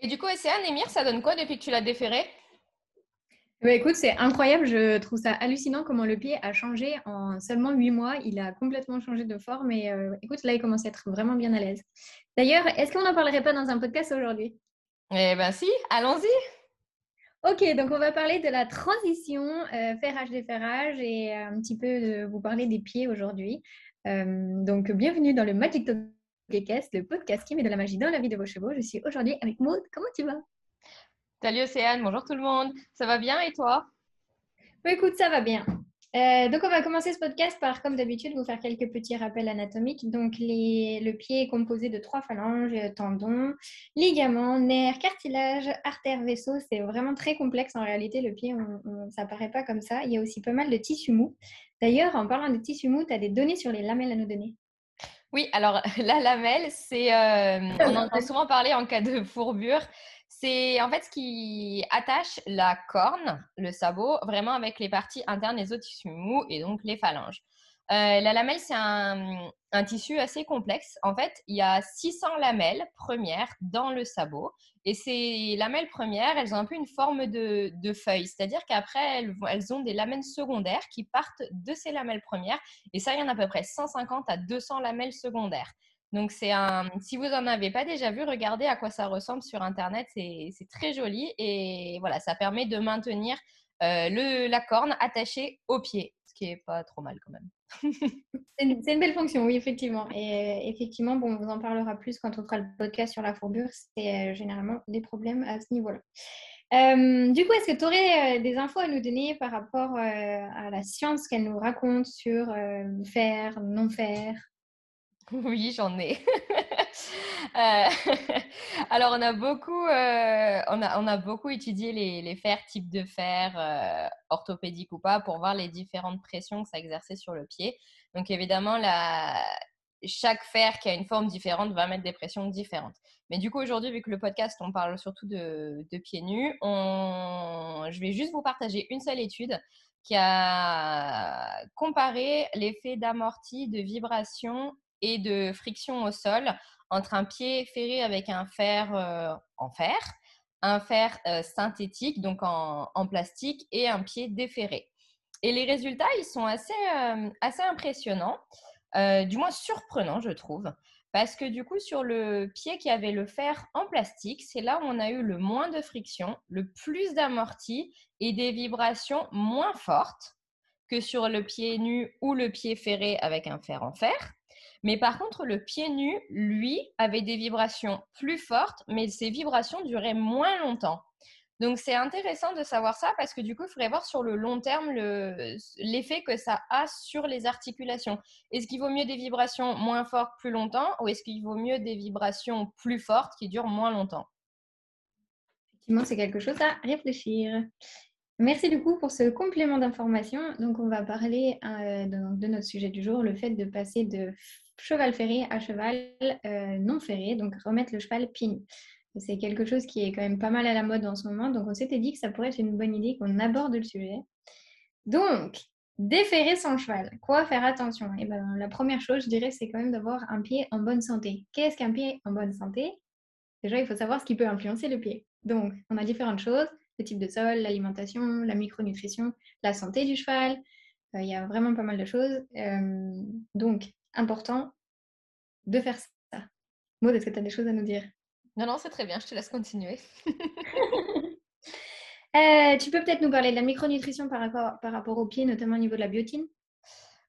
Et du coup, Océane, Émir, ça donne quoi depuis que tu l'as déféré? Bah, écoute, c'est incroyable. Je trouve ça hallucinant comment le pied a changé en seulement huit mois. Il a complètement changé de forme. Et euh, écoute, là, il commence à être vraiment bien à l'aise. D'ailleurs, est-ce qu'on n'en parlerait pas dans un podcast aujourd'hui? Eh ben si, allons-y. Ok, donc on va parler de la transition euh, ferrage-déferrage et euh, un petit peu de vous parler des pieds aujourd'hui. donc, bienvenue dans le Magic Talk le podcast qui met de la magie dans la vie de vos chevaux. Je suis aujourd'hui avec Maud. Comment tu vas? Salut Océane, bonjour tout le monde. Ça va bien et toi? Écoute, ça va bien. Euh, donc, on va commencer ce podcast par, comme d'habitude, vous faire quelques petits rappels anatomiques. Donc, le pied est composé de trois phalanges, tendons, ligaments, nerfs, cartilage, artères, vaisseaux. C'est vraiment très complexe en réalité. Le pied, ça ne paraît pas comme ça. Il y a aussi pas mal de tissus mous. D'ailleurs, en parlant de tissus mous, tu as des données sur les lamelles à nous donner? Oui, alors la lamelle, c'est, euh, on entend souvent parler en cas de fourbure. C'est en fait ce qui attache la corne, le sabot, vraiment avec les parties internes des os tissus mous et donc les phalanges. Euh, la lamelle, c'est un, tissu assez complexe. En fait, il y a 600 lamelles premières dans le sabot. Et ces lamelles premières, elles ont un peu une forme de, feuille. C'est-à-dire qu'après, elles, ont des lamelles secondaires qui partent de ces lamelles premières. Et ça, il y en a à peu près 150 à 200 lamelles secondaires. Donc, c'est un. Si vous n'en avez pas déjà vu, regardez à quoi ça ressemble sur Internet. C'est très joli. Et voilà, ça permet de maintenir euh, le, la corne attachée au pied, ce qui est pas trop mal quand même. C'est une, belle fonction, oui, effectivement. Et euh, effectivement, on vous en parlera plus quand on fera le podcast sur la fourbure. C'est euh, généralement des problèmes à ce niveau-là. du coup, est-ce que tu aurais des infos à nous donner par rapport à la science qu'elle nous raconte sur faire, non faire? Oui, j'en ai. Euh, alors, on a beaucoup, euh, on a, on a beaucoup étudié les, les fers, type de fer, euh, orthopédique ou pas, pour voir les différentes pressions que ça exerçait sur le pied. Donc, évidemment, la, chaque fer qui a une forme différente va mettre des pressions différentes. Mais du coup, aujourd'hui, vu que le podcast, on parle surtout de, de pieds nus, je vais juste vous partager une seule étude qui a comparé l'effet d'amorti, de vibration et de friction au sol entre un pied ferré avec un fer euh, en fer, un fer euh, synthétique, donc en, plastique, et un pied déferré. Et les résultats, ils sont assez, euh, assez impressionnants, du moins surprenants, je trouve. Parce que du coup, sur le pied qui avait le fer en plastique, c'est là où on a eu le moins de friction, le plus d'amorti et des vibrations moins fortes que sur le pied nu ou le pied ferré avec un fer en fer. Mais par contre, le pied nu, lui, avait des vibrations plus fortes, mais ces vibrations duraient moins longtemps. Donc c'est intéressant de savoir ça parce que du coup, il faudrait voir sur le long terme l'effet que ça a sur les articulations. Est-ce qu'il vaut mieux des vibrations moins fortes plus longtemps ou est-ce qu'il vaut mieux des vibrations plus fortes qui durent moins longtemps? Effectivement, c'est quelque chose à réfléchir. Merci du coup pour ce complément d'information. Donc on va parler euh, de, de, notre sujet du jour, le fait de passer de cheval ferré à cheval euh, non ferré, donc remettre le cheval pied C'est quelque chose qui est quand même pas mal à la mode en ce moment, donc on s'était dit que ça pourrait être une bonne idée qu'on aborde le sujet. Donc, déferrer son cheval, quoi faire attention? Et eh ben, La première chose, je dirais, c'est quand même d'avoir un pied en bonne santé. Qu'est-ce qu'un pied en bonne santé? Déjà, il faut savoir ce qui peut influencer le pied. Donc, on a différentes choses, le type de sol, l'alimentation, la micronutrition, la santé du cheval. Euh, il y a vraiment pas mal de choses. Euh, donc, important de faire ça. Maud, est-ce que tu as des choses à nous dire? Non, non, c'est très bien, je te laisse continuer. Euh, tu peux peut-être nous parler de la micronutrition par rapport, par rapport au pied, notamment au niveau de la biotine?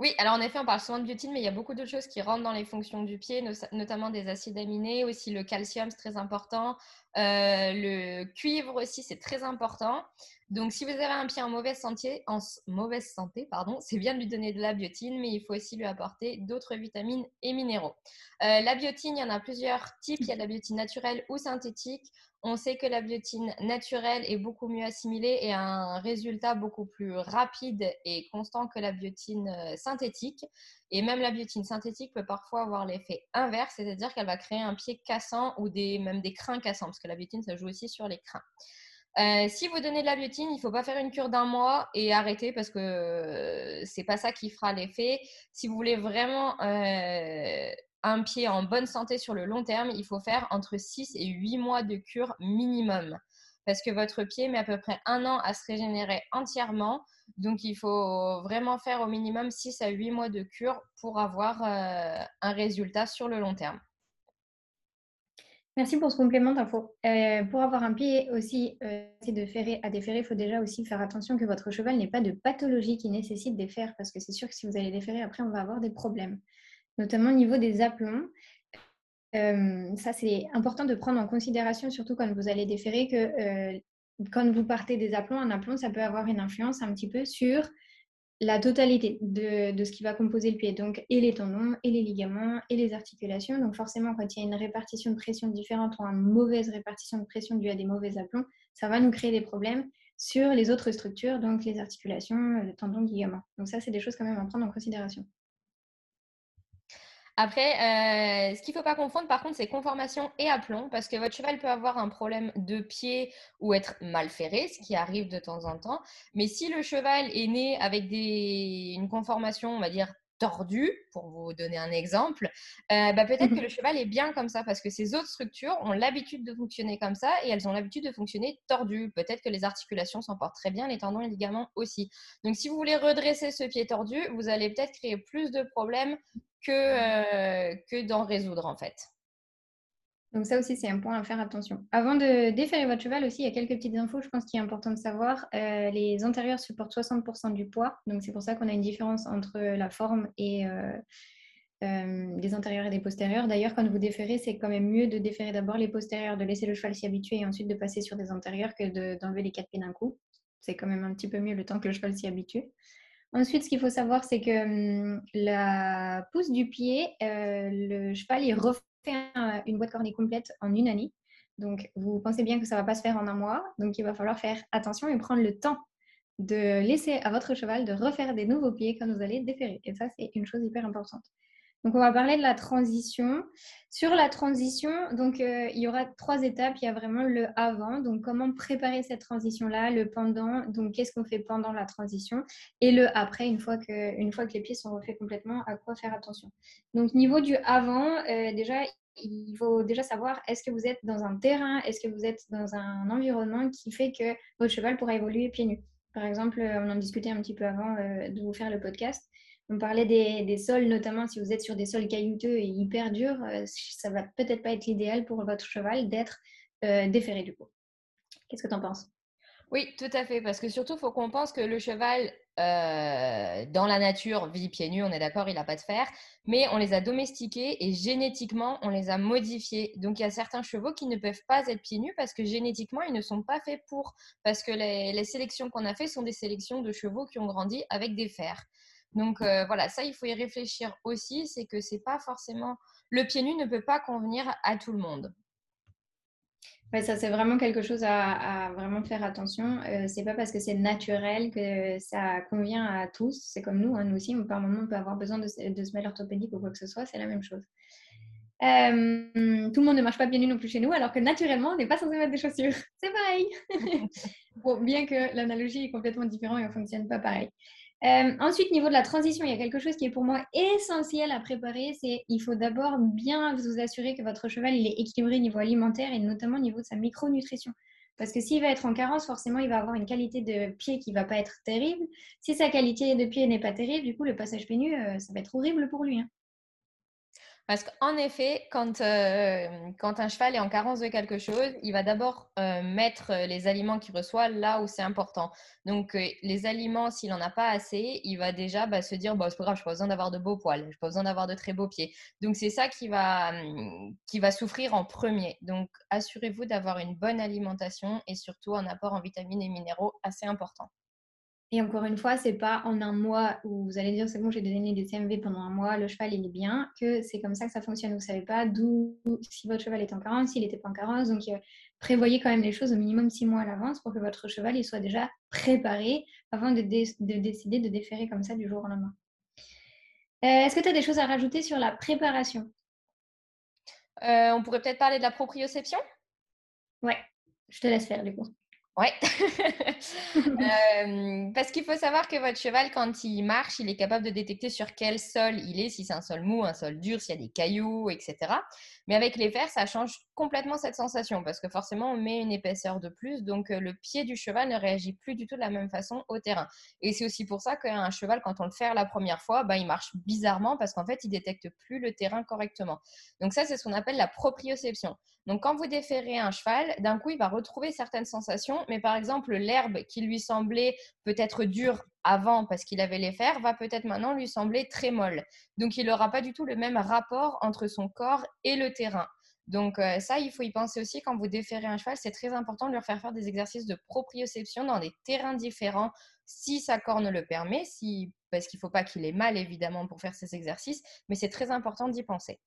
Oui, alors en effet, on parle souvent de biotine, mais il y a beaucoup d'autres choses qui rentrent dans les fonctions du pied, notamment des acides aminés, aussi le calcium, c'est très important. Euh, le cuivre aussi, c'est très important. Donc, si vous avez un pied en mauvaise santé, pardon, c'est bien de lui donner de la biotine, mais il faut aussi lui apporter d'autres vitamines et minéraux. Euh, la biotine, il y en a plusieurs types. Il y a de la biotine naturelle ou synthétique. On sait que la biotine naturelle est beaucoup mieux assimilée et a un résultat beaucoup plus rapide et constant que la biotine euh, synthétique. Et même la biotine synthétique peut parfois avoir l'effet inverse, c'est-à-dire qu'elle va créer un pied cassant ou même des crins cassants, parce que la biotine, ça joue aussi sur les crins. Euh, si vous donnez de la biotine, il ne faut pas faire une cure d'un mois et arrêter parce que euh, c'est pas ça qui fera l'effet. Si vous voulez vraiment un pied en bonne santé sur le long terme, il faut faire entre 6 et 8 mois de cure minimum. Parce que votre pied met à peu près un an à se régénérer entièrement. Donc, il faut vraiment faire au minimum 6 à 8 mois de cure pour avoir euh, un résultat sur le long terme. Merci pour ce complément d'info. Euh, pour avoir un pied aussi euh, de à déferrer, il faut déjà aussi faire attention que votre cheval n'ait pas de pathologie qui nécessite des parce que c'est sûr que si vous allez les ferrer, après, on va avoir des problèmes, notamment au niveau des aplombs. Ça, c'est important de prendre en considération, surtout quand vous allez déferrer, que quand vous partez des aplombs, un aplomb, ça peut avoir une influence un petit peu sur la totalité de, ce qui va composer le pied, donc et les tendons, et les ligaments, et les articulations. Donc forcément, quand il y a une répartition de pression différente ou une mauvaise répartition de pression due à des mauvais aplombs, ça va nous créer des problèmes sur les autres structures, donc les articulations, les tendons, ligaments. Donc ça, c'est des choses quand même à prendre en considération. Après, euh, ce qu'il ne faut pas confondre, par contre, c'est conformation et aplomb, parce que votre cheval peut avoir un problème de pied ou être mal ferré, ce qui arrive de temps en temps. Mais si le cheval est né avec des... une conformation, on va dire, tordu, pour vous donner un exemple, euh, bah, peut-être que le cheval est bien comme ça parce que ces autres structures ont l'habitude de fonctionner comme ça et elles ont l'habitude de fonctionner tordues. Peut-être que les articulations s'en portent très bien, les tendons et les ligaments aussi. Donc si vous voulez redresser ce pied tordu, vous allez peut-être créer plus de problèmes que, euh, que d'en résoudre en fait. Donc ça aussi, c'est un point à faire attention. Avant de déférer votre cheval aussi, il y a quelques petites infos, je pense qu'il est important de savoir. Euh, les antérieurs supportent 60% du poids, donc c'est pour ça qu'on a une différence entre la forme et euh, euh, des antérieurs et des postérieurs. D'ailleurs, quand vous déférez, c'est quand même mieux de déférer d'abord les postérieurs, de laisser le cheval s'y habituer et ensuite de passer sur des antérieurs que d'enlever les quatre pieds d'un coup. C'est quand même un petit peu mieux le temps que le cheval s'y habitue. Ensuite, ce qu'il faut savoir, c'est que hum, la pousse du pied, le cheval, il refait une boîte cornée complète en une année. Donc, vous pensez bien que ça ne va pas se faire en un mois. Donc, il va falloir faire attention et prendre le temps de laisser à votre cheval de refaire des nouveaux pieds quand vous allez déférer. Et ça, c'est une chose hyper importante. Donc, on va parler de la transition. Sur la transition, donc, euh, il y aura trois étapes. Il y a vraiment le avant, donc comment préparer cette transition-là, le pendant, donc qu'est-ce qu'on fait pendant la transition, et le après, une fois que, les pieds sont refaits complètement, à quoi faire attention. Donc, niveau du avant, euh, déjà, il faut déjà savoir est-ce que vous êtes dans un terrain, est-ce que vous êtes dans un environnement qui fait que votre cheval pourra évoluer pieds nus? Par exemple, on en discutait un petit peu avant euh, de vous faire le podcast. On parlait des, sols, notamment si vous êtes sur des sols caillouteux et hyper durs, euh, ça va peut-être pas être l'idéal pour votre cheval d'être euh, déféré du coup. Qu'est-ce que tu en penses? Oui, tout à fait, parce que surtout, il faut qu'on pense que le cheval, euh, dans la nature, vit pieds nus, on est d'accord, il n'a pas de fer, mais on les a domestiqués et génétiquement, on les a modifiés. Donc, il y a certains chevaux qui ne peuvent pas être pieds nus parce que génétiquement, ils ne sont pas faits pour, parce que les, les sélections qu'on a faites sont des sélections de chevaux qui ont grandi avec des fers. Donc euh, voilà, ça, il faut y réfléchir aussi, c'est que c'est pas forcément... Le pied nu ne peut pas convenir à tout le monde. Ouais, ça, c'est vraiment quelque chose à, vraiment faire attention. Euh, c'est pas parce que c'est naturel que ça convient à tous. C'est comme nous, hein, nous aussi, par moment, on peut avoir besoin de, de semelles orthopédiques ou quoi que ce soit, c'est la même chose. Euh, tout le monde ne marche pas pieds nus non plus chez nous, alors que naturellement, on n'est pas censé mettre des chaussures. C'est pareil. bien que l'analogie est complètement différente et on ne fonctionne pas pareil. Euh, ensuite, niveau de la transition, il y a quelque chose qui est pour moi essentiel à préparer. C'est il faut d'abord bien vous assurer que votre cheval est équilibré au niveau alimentaire et notamment au niveau de sa micronutrition. Parce que s'il va être en carence, forcément, il va avoir une qualité de pied qui va pas être terrible. Si sa qualité de pied n'est pas terrible, du coup, le passage pénu, euh, ça va être horrible pour lui. Hein. Parce qu'en effet, quand, euh, quand un cheval est en carence de quelque chose, il va d'abord euh, mettre les aliments qu'il reçoit là où c'est important. Donc, euh, les aliments, s'il n'en a pas assez, il va déjà bah, se dire bon, c'est pas grave, je n'ai pas besoin d'avoir de beaux poils, je n'ai pas besoin d'avoir de très beaux pieds. Donc, c'est ça hum, qui va souffrir en premier. Donc, assurez-vous d'avoir une bonne alimentation et surtout un apport en vitamines et minéraux assez important. Et encore une fois, c'est pas en un mois où vous allez dire c'est bon, j'ai donné des CMV pendant un mois, le cheval il est bien, que c'est comme ça que ça fonctionne. Vous savez pas d'où, si votre cheval est en carence, s'il n'était pas en carence. Donc euh, prévoyez quand même les choses au minimum six mois à l'avance pour que votre cheval il soit déjà préparé avant de, décider de déférer comme ça du jour au lendemain. Euh, est-ce que tu as des choses à rajouter sur la préparation? Euh, On pourrait peut-être parler de la proprioception? Ouais, je te laisse faire du coup. Ouais. parce qu'il faut savoir que votre cheval, quand il marche, il est capable de détecter sur quel sol il est, si c'est un sol mou, un sol dur, s'il y a des cailloux, etc. Mais avec les fers, ça change complètement cette sensation parce que forcément, on met une épaisseur de plus. Donc, le pied du cheval ne réagit plus du tout de la même façon au terrain. Et c'est aussi pour ça qu'un cheval, quand on le fait la première fois, bah, il marche bizarrement parce qu'en fait, il détecte plus le terrain correctement. Donc, ça, c'est ce qu'on appelle la proprioception. Donc, quand vous déférez un cheval, d'un coup, il va retrouver certaines sensations, mais par exemple, l'herbe qui lui semblait peut-être dure avant parce qu'il avait les fers va peut-être maintenant lui sembler très molle. Donc, il n'aura pas du tout le même rapport entre son corps et le terrain. Donc, euh, ça, il faut y penser aussi quand vous déférez un cheval. C'est très important de leur faire faire des exercices de proprioception dans des terrains différents si sa corne le permet, parce qu'il ne faut pas qu'il ait mal évidemment pour faire ces exercices, mais c'est très important d'y penser.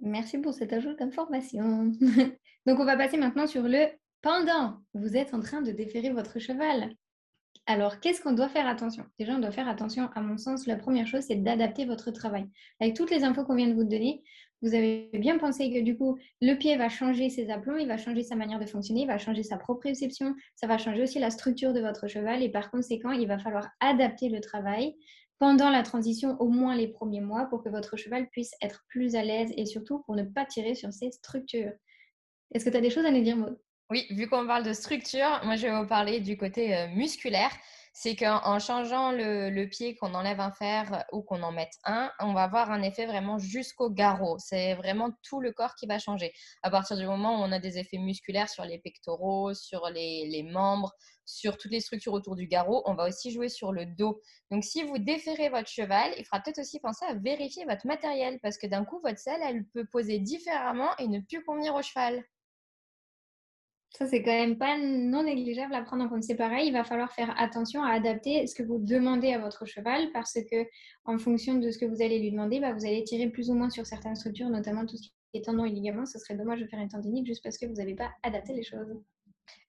Merci pour cet ajout d'information. Donc, on va passer maintenant sur le pendant. Vous êtes en train de déférer votre cheval. Alors, qu'est-ce qu'on doit faire attention? Déjà, on doit faire attention, à mon sens, la première chose, c'est d'adapter votre travail. Avec toutes les infos qu'on vient de vous donner, vous avez bien pensé que du coup, le pied va changer ses aplombs, il va changer sa manière de fonctionner, il va changer sa proprioception, ça va changer aussi la structure de votre cheval et par conséquent, il va falloir adapter le travail pendant la transition, au moins les premiers mois, pour que votre cheval puisse être plus à l'aise et surtout pour ne pas tirer sur ses structures. Est-ce que tu as des choses à nous dire, Maud? Oui, vu qu'on parle de structure, moi je vais vous parler du côté euh, musculaire c'est qu'en changeant le, pied, qu'on enlève un fer ou qu'on en mette un, on va avoir un effet vraiment jusqu'au garrot. C'est vraiment tout le corps qui va changer. À partir du moment où on a des effets musculaires sur les pectoraux, sur les, membres, sur toutes les structures autour du garrot, on va aussi jouer sur le dos. Donc, si vous déférez votre cheval, il fera peut-être aussi penser à vérifier votre matériel parce que d'un coup, votre selle, elle peut poser différemment et ne plus convenir au cheval. Ça, c'est quand même pas non négligeable à prendre en compte. C'est pareil, il va falloir faire attention à adapter ce que vous demandez à votre cheval parce que, en fonction de ce que vous allez lui demander, bah, vous allez tirer plus ou moins sur certaines structures, notamment tout ce qui est tendons et ligaments. Ce serait dommage de faire une tendinite juste parce que vous n'avez pas adapté les choses.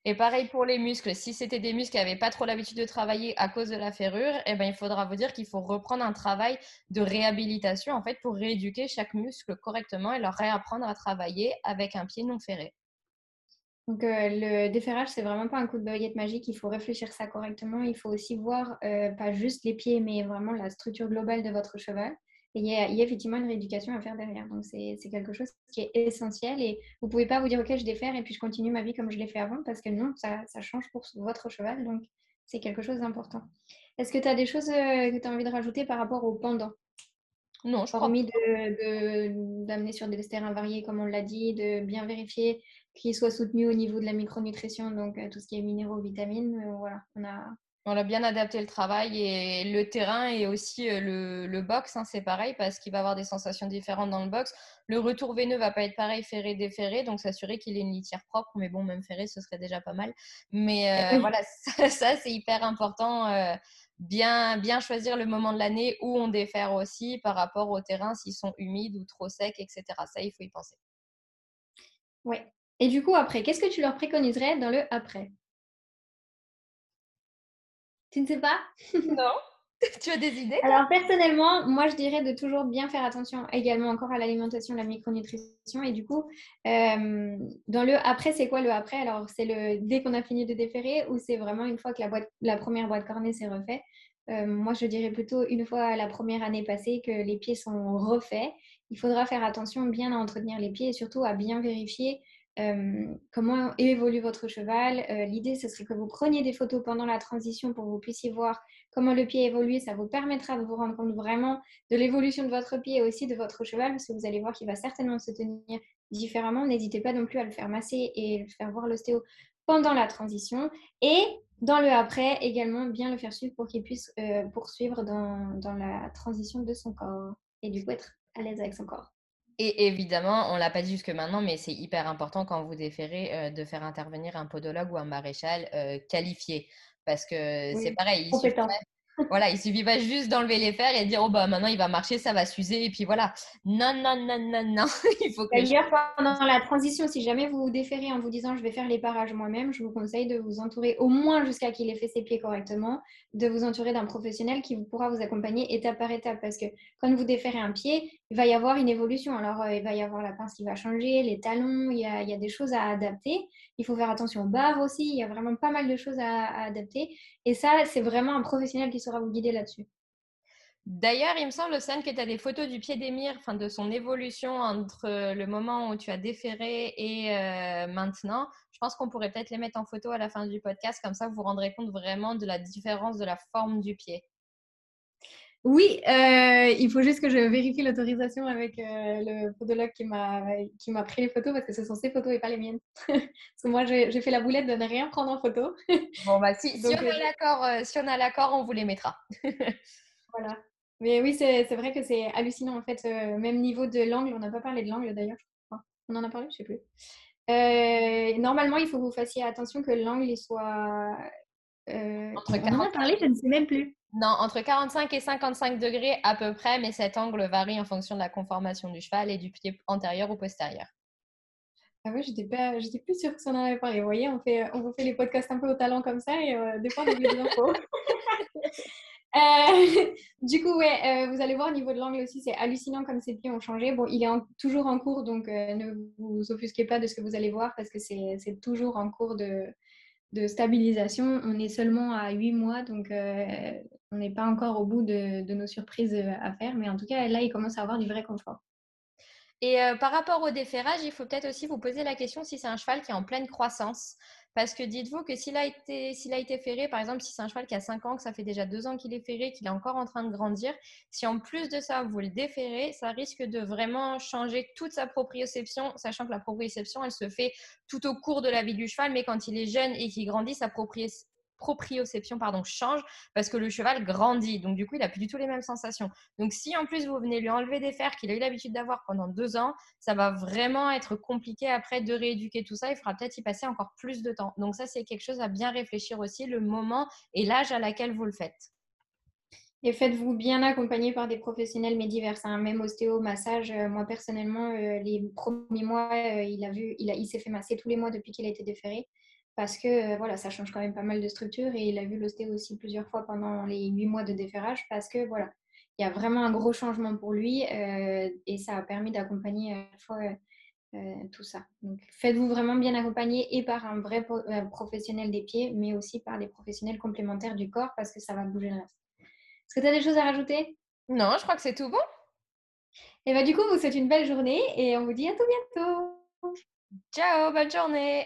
Et pareil pour les muscles. Si c'était des muscles qui n'avaient pas trop l'habitude de travailler à cause de la ferrure, eh ben, il faudra vous dire qu'il faut reprendre un travail de réhabilitation en fait pour rééduquer chaque muscle correctement et leur réapprendre à travailler avec un pied non ferré. Donc, euh, le déferrage, c'est vraiment pas un coup de baguette magique. Il faut réfléchir ça correctement. Il faut aussi voir euh, pas juste les pieds, mais vraiment la structure globale de votre cheval. Et il y, a, effectivement une rééducation à faire derrière. Donc, c'est quelque chose qui est essentiel. Et vous pouvez pas vous dire, OK, je défère et puis je continue ma vie comme je l'ai fait avant, parce que non, ça, ça change pour votre cheval. Donc, c'est quelque chose d'important. Est-ce que tu as des choses euh, que tu as envie de rajouter par rapport au pendant? Non, je Hormis d'amener de, sur des terrains variés, comme on l'a dit, de bien vérifier qu'il soit soutenu au niveau de la micronutrition, donc euh, tout ce qui est minéraux, vitamines. Euh, voilà, on a. On a bien adapté le travail et le terrain et aussi euh, le, le box, hein, c'est pareil parce qu'il va avoir des sensations différentes dans le box. Le retour veineux va pas être pareil ferré déferré, donc s'assurer qu'il ait une litière propre. Mais bon, même ferré, ce serait déjà pas mal. Mais voilà, ça, c'est hyper important. Bien, bien choisir le moment de l'année où on défère aussi par rapport au terrain, s'ils sont humides ou trop secs, etc. Ça, il faut y penser. Oui, et du coup, après, qu'est-ce que tu leur préconiserais dans le après? Tu ne sais pas? Non. tu as des idées Alors personnellement, moi je dirais de toujours bien faire attention également encore à l'alimentation, la micronutrition. Et du coup, euh, dans le après, c'est quoi le après? Alors c'est le dès qu'on a fini de déférer ou c'est vraiment une fois que la, boîte, la première boîte cornée s'est refaite? Euh, Moi je dirais plutôt une fois la première année passée que les pieds sont refaits. Il faudra faire attention bien à entretenir les pieds et surtout à bien vérifier comment évolue votre cheval? L'idée, ce serait que vous preniez des photos pendant la transition pour que vous puissiez voir comment le pied évolue. Ça vous permettra de vous rendre compte vraiment de l'évolution de votre pied et aussi de votre cheval, parce que vous allez voir qu'il va certainement se tenir différemment. N'hésitez pas non plus à le faire masser et le faire voir l'ostéo pendant la transition. Et dans le après, également bien le faire suivre pour qu'il puisse poursuivre dans, dans la transition de son corps et du coup être à l'aise avec son corps. Et évidemment, on l'a pas dit jusque maintenant, mais c'est hyper important quand vous déférez euh, de faire intervenir un podologue ou un maréchal euh, qualifié. Parce que c'est pareil, voilà, il suffit pas juste d'enlever les fers et de dire oh bah maintenant il va marcher, ça va s'user et puis voilà. Non non non non non, il faut que D'ailleurs pendant la transition, si jamais vous vous déférez en vous disant je vais faire les parages moi-même, je vous conseille de vous entourer au moins jusqu'à qu'il ait fait ses pieds correctement, de vous entourer d'un professionnel qui pourra vous accompagner étape par étape parce que quand vous déférez un pied, il va y avoir une évolution. Alors euh, il va y avoir la pince qui va changer, les talons, il y a, il y a des choses à adapter. Il faut faire attention aux barres aussi, il y a vraiment pas mal de choses à, à adapter. Et ça, c'est vraiment un professionnel qui vous guider là-dessus. D'ailleurs, il me semble, Océane, que tu as des photos du pied d'Emir, enfin, de son évolution entre le moment où tu as déféré et euh, maintenant. Je pense qu'on pourrait peut-être les mettre en photo à la fin du podcast, comme ça vous vous rendrez compte vraiment de la différence de la forme du pied. Oui, euh, il faut juste que je vérifie l'autorisation avec euh, le photologue qui m'a qui m'a pris les photos parce que ce sont ses photos et pas les miennes. parce que moi, j'ai fait la boulette de ne rien prendre en photo. bon, bah si, si, on a l'accord, si on a l'accord, on vous les mettra. voilà. Mais oui, c'est vrai que c'est hallucinant en fait. Euh, même niveau de l'angle, on n'a pas parlé de l'angle d'ailleurs, On en a parlé, je sais plus. Euh, normalement, il faut que vous fassiez attention que l'angle soit. Euh, entre on en a parlé, je ne sais même plus. Non, entre 45 et 55 degrés à peu près, mais cet angle varie en fonction de la conformation du cheval et du pied antérieur ou postérieur. Ah ouais, j'étais pas, j'étais plus sûre que ça en avait parlé. Vous voyez, on fait, on vous fait les podcasts un peu au talent comme ça et des fois on oublie des infos. Euh, du coup, ouais, euh, vous allez voir au niveau de l'angle aussi, c'est hallucinant comme ses pieds ont changé. Bon, il est toujours en cours, donc euh, ne vous offusquez pas de ce que vous allez voir parce que c'est toujours en cours de, de, stabilisation. On est seulement à 8 mois, donc on n'est pas encore au bout de, nos surprises à faire. Mais en tout cas, là, il commence à avoir du vrai confort. Et par rapport au déferrage, il faut peut-être aussi vous poser la question si c'est un cheval qui est en pleine croissance. Parce que dites-vous que s'il a, été, ferré, par exemple, si c'est un cheval qui a 5 ans, que ça fait déjà 2 ans qu'il est ferré, qu'il est encore en train de grandir, si en plus de ça, vous le déférez, ça risque de vraiment changer toute sa proprioception, sachant que la proprioception, elle se fait tout au cours de la vie du cheval, mais quand il est jeune et qu'il grandit, sa proprioception proprioception pardon, change parce que le cheval grandit. Donc, du coup, il n'a plus du tout les mêmes sensations. Donc, si en plus vous venez lui enlever des fers qu'il a eu l'habitude d'avoir pendant deux ans, ça va vraiment être compliqué après de rééduquer tout ça. Il faudra peut-être y passer encore plus de temps. Donc, ça, c'est quelque chose à bien réfléchir aussi, le moment et l'âge à laquelle vous le faites. Et faites-vous bien accompagner par des professionnels mais divers, hein. même ostéo, massage. Euh, moi personnellement, euh, les premiers mois, euh, il a vu, il, a, il s'est fait masser tous les mois depuis qu'il a été déféré parce que voilà, ça change quand même pas mal de structures et il a vu l'ostéo aussi plusieurs fois pendant les huit mois de déferrage parce que voilà, il y a vraiment un gros changement pour lui euh, et ça a permis d'accompagner à la fois euh, tout ça. Donc faites-vous vraiment bien accompagner et par un vrai euh, professionnel des pieds, mais aussi par des professionnels complémentaires du corps parce que ça va bouger le reste. Est-ce que tu as des choses à rajouter? Non, je crois que c'est tout bon. Et eh bah ben, du coup, vous souhaite une belle journée et on vous dit à tout bientôt. Ciao, bonne journée